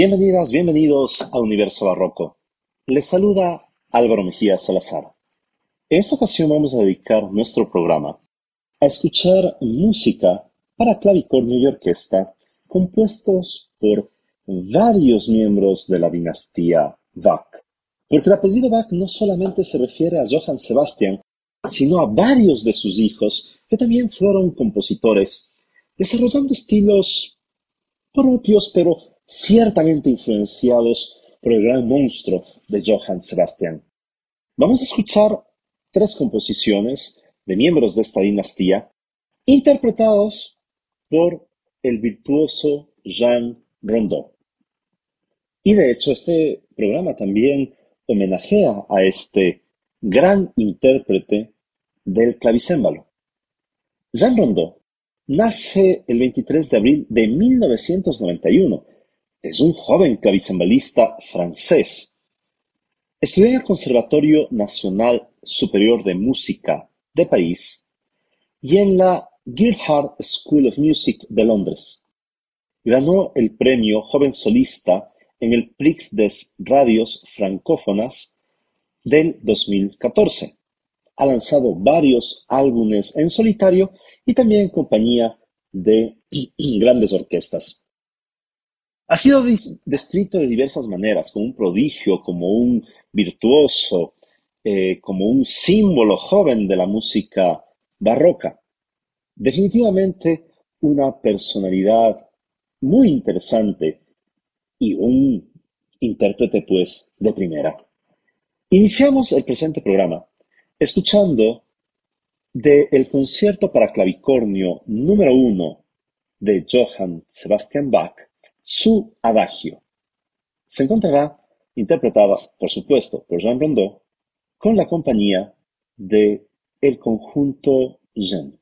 Bienvenidas, bienvenidos a Universo Barroco. Les saluda Álvaro Mejía Salazar. En esta ocasión vamos a dedicar nuestro programa a escuchar música para clavicornio y orquesta compuestos por varios miembros de la dinastía Bach. Porque el apellido Bach no solamente se refiere a Johann Sebastian, sino a varios de sus hijos que también fueron compositores, desarrollando estilos propios pero ciertamente influenciados por el gran monstruo de Johann Sebastian. Vamos a escuchar tres composiciones de miembros de esta dinastía, interpretados por el virtuoso Jean Rondeau. Y de hecho este programa también homenajea a este gran intérprete del clavicémbalo. Jean Rondeau nace el 23 de abril de 1991 es un joven clavicembalista francés. Estudió en el Conservatorio Nacional Superior de Música de París y en la Guildhall School of Music de Londres. Ganó el premio Joven Solista en el Prix des Radios Francófonas del 2014. Ha lanzado varios álbumes en solitario y también en compañía de grandes orquestas. Ha sido descrito de diversas maneras, como un prodigio, como un virtuoso, eh, como un símbolo joven de la música barroca. Definitivamente una personalidad muy interesante y un intérprete pues de primera. Iniciamos el presente programa escuchando de el concierto para clavicornio número uno de Johann Sebastian Bach su adagio. Se encontrará interpretada, por supuesto, por Jean Rondeau, con la compañía de el conjunto Gent.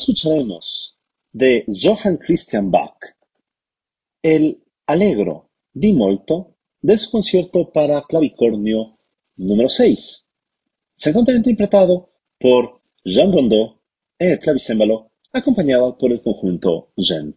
Escucharemos de Johann Christian Bach el Allegro di molto de su concierto para clavicornio número 6. Se encuentra interpretado por Jean Rondeau en el clavicémbalo, acompañado por el conjunto Gent.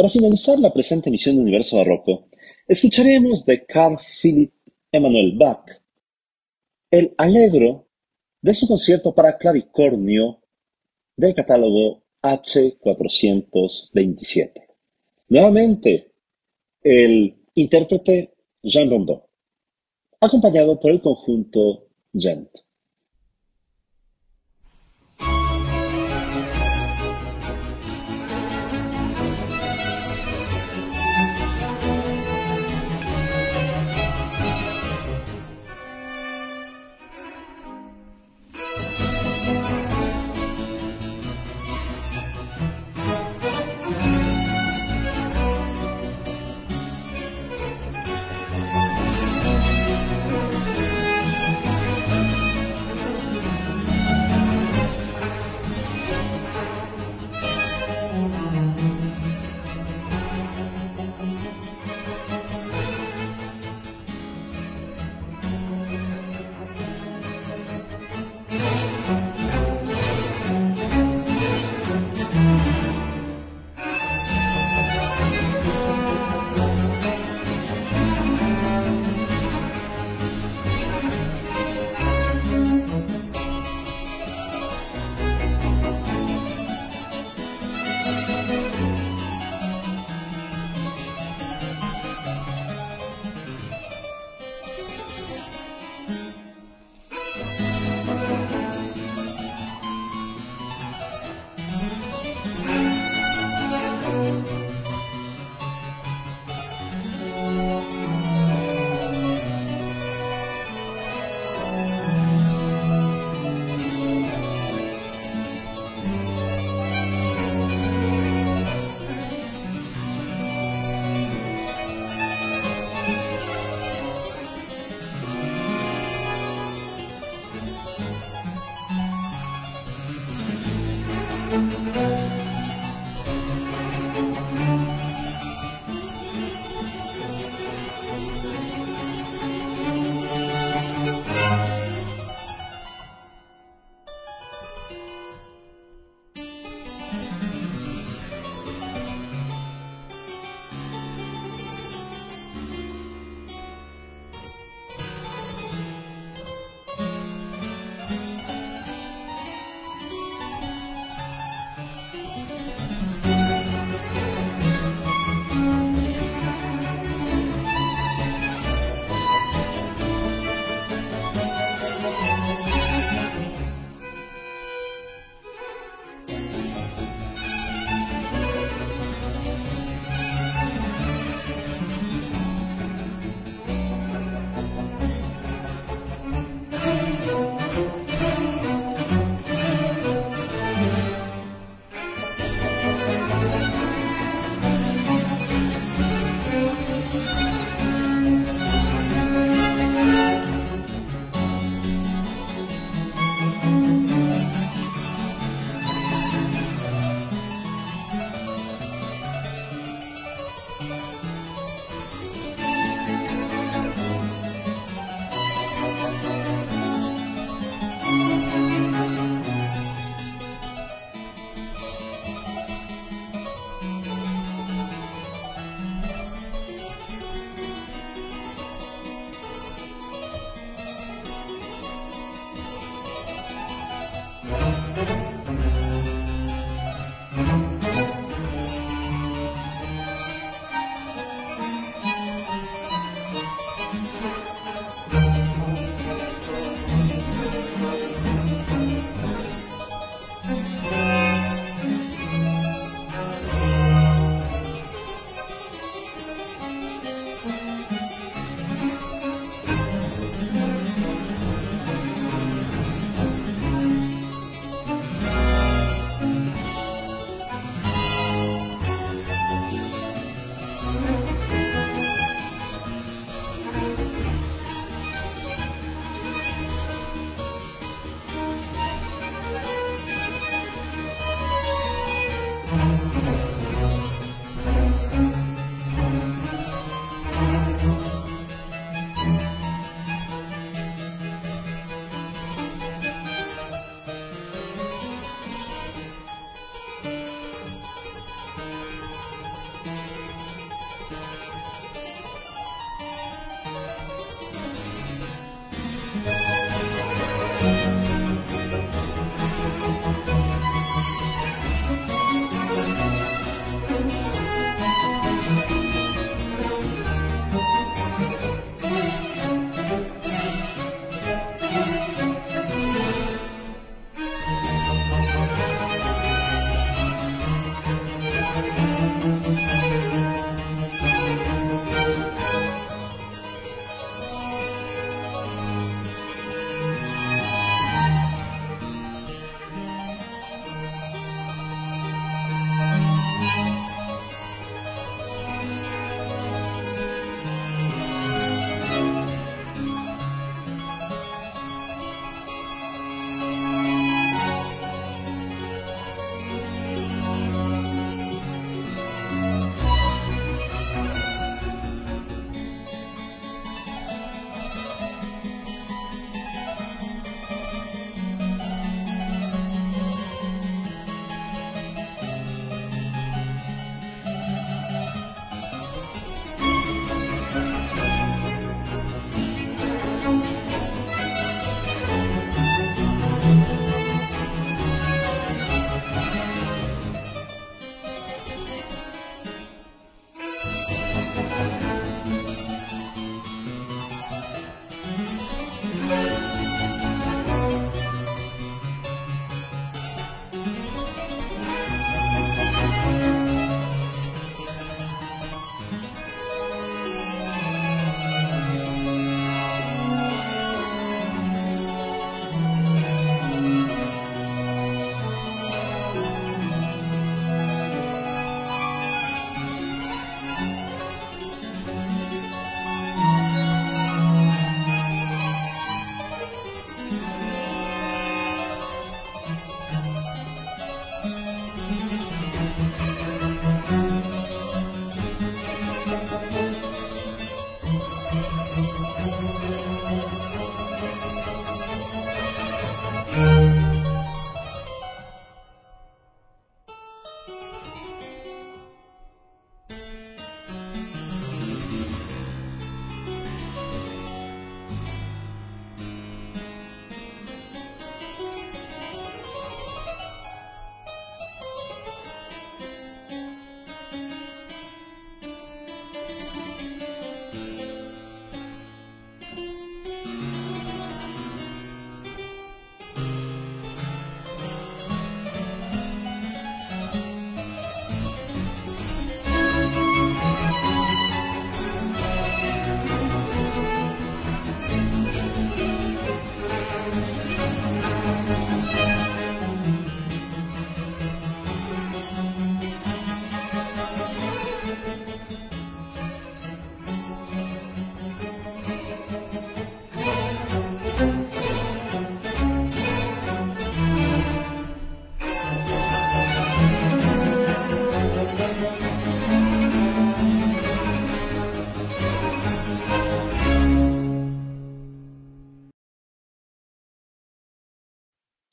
Para finalizar la presente emisión de Universo Barroco, escucharemos de Carl Philipp Emanuel Bach el Allegro de su concierto para clavicornio del catálogo H427. Nuevamente, el intérprete Jean Rondeau, acompañado por el conjunto Gent.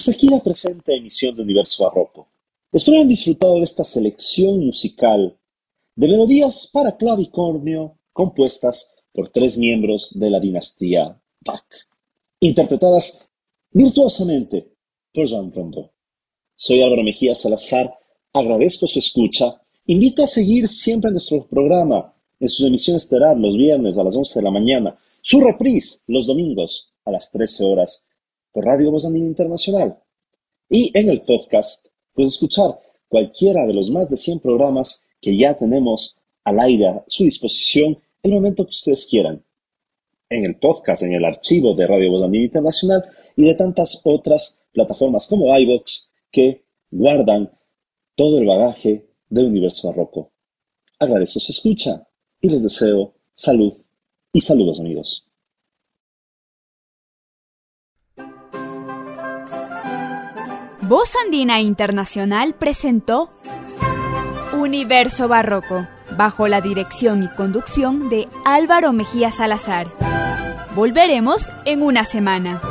Aquí la presente emisión de Universo Barroco. Espero hayan disfrutado de esta selección musical de melodías para clavicornio compuestas por tres miembros de la dinastía Bach, interpretadas virtuosamente por Jean Rondeau. Soy Álvaro Mejía Salazar, agradezco su escucha, invito a seguir siempre nuestro programa en sus emisiones estelar los viernes a las 11 de la mañana, su reprise los domingos a las 13 horas Radio Voz Internacional. Y en el podcast puedes escuchar cualquiera de los más de 100 programas que ya tenemos al aire a su disposición el momento que ustedes quieran. En el podcast, en el archivo de Radio Voz Internacional y de tantas otras plataformas como iVoox que guardan todo el bagaje de Universo Barroco. Agradezco su escucha y les deseo salud y saludos amigos. Voz Andina Internacional presentó Universo Barroco, bajo la dirección y conducción de Álvaro Mejía Salazar. Volveremos en una semana.